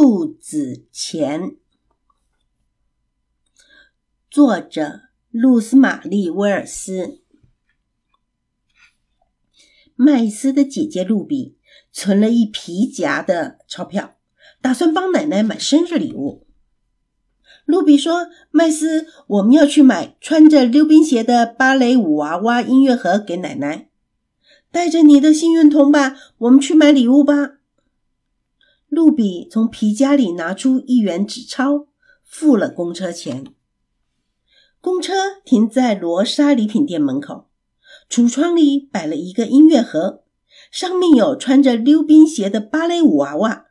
兔子钱，作者露丝玛丽·威尔斯。麦斯的姐姐露比存了一皮夹的钞票，打算帮奶奶买生日礼物。露比说：“麦斯，我们要去买穿着溜冰鞋的芭蕾舞娃娃音乐盒给奶奶。带着你的幸运铜板，我们去买礼物吧。”露比从皮夹里拿出一元纸钞，付了公车钱。公车停在罗莎礼品店门口，橱窗里摆了一个音乐盒，上面有穿着溜冰鞋的芭蕾舞娃娃。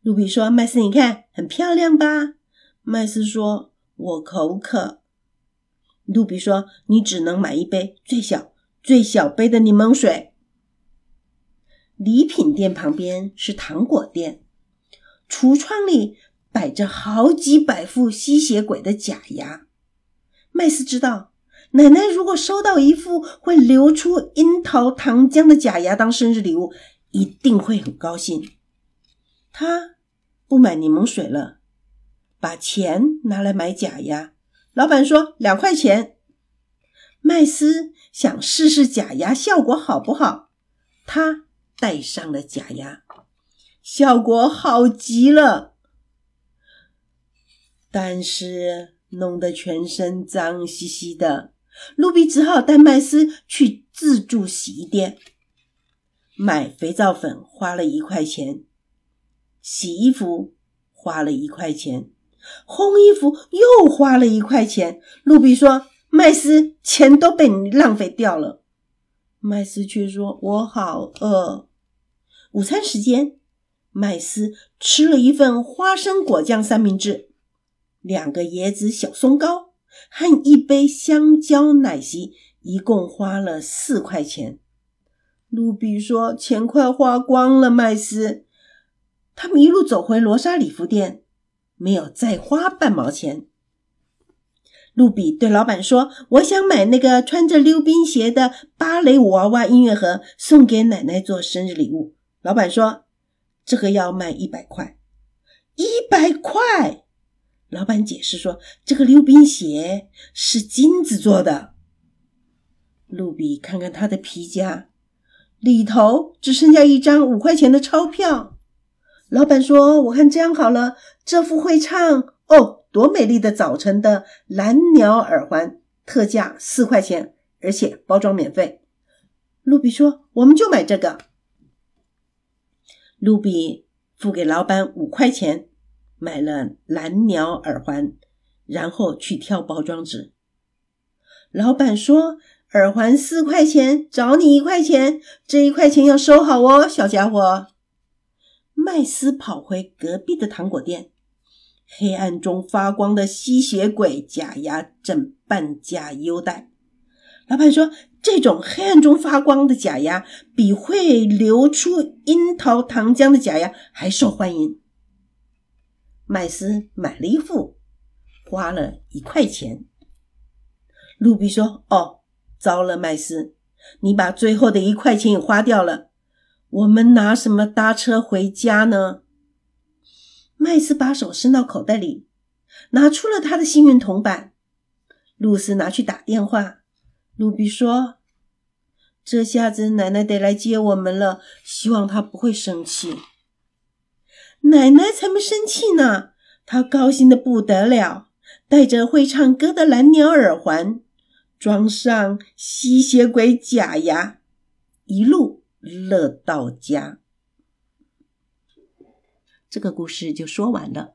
露比说：“麦斯，你看，很漂亮吧？”麦斯说：“我口渴。”露比说：“你只能买一杯最小、最小杯的柠檬水。”礼品店旁边是糖果店。橱窗里摆着好几百副吸血鬼的假牙。麦斯知道，奶奶如果收到一副会流出樱桃糖浆的假牙当生日礼物，一定会很高兴。他不买柠檬水了，把钱拿来买假牙。老板说两块钱。麦斯想试试假牙效果好不好，他戴上了假牙。效果好极了，但是弄得全身脏兮兮的。露比只好带麦斯去自助洗衣店买肥皂粉，花了一块钱；洗衣服花了一块钱，烘衣服又花了一块钱。露比说：“麦斯，钱都被你浪费掉了。”麦斯却说：“我好饿。”午餐时间。麦斯吃了一份花生果酱三明治，两个椰子小松糕和一杯香蕉奶昔，一共花了四块钱。露比说：“钱快花光了。”麦斯，他们一路走回罗莎礼服店，没有再花半毛钱。露比对老板说：“我想买那个穿着溜冰鞋的芭蕾舞娃娃音乐盒，送给奶奶做生日礼物。”老板说。这个要卖一百块，一百块。老板解释说，这个溜冰鞋是金子做的。露比看看他的皮夹，里头只剩下一张五块钱的钞票。老板说：“我看这样好了，这副会唱哦，多美丽的早晨的蓝鸟耳环，特价四块钱，而且包装免费。”露比说：“我们就买这个。”露比付给老板五块钱，买了蓝鸟耳环，然后去挑包装纸。老板说：“耳环四块钱，找你一块钱，这一块钱要收好哦，小家伙。”麦斯跑回隔壁的糖果店，黑暗中发光的吸血鬼假牙正半价优待。老板说。这种黑暗中发光的假牙，比会流出樱桃糖浆的假牙还受欢迎。麦斯买了一副，花了一块钱。露比说：“哦，糟了，麦斯，你把最后的一块钱也花掉了。我们拿什么搭车回家呢？”麦斯把手伸到口袋里，拿出了他的幸运铜板。露丝拿去打电话。露比说：“这下子奶奶得来接我们了，希望她不会生气。”奶奶才没生气呢，她高兴的不得了，戴着会唱歌的蓝鸟耳环，装上吸血鬼假牙，一路乐到家。这个故事就说完了。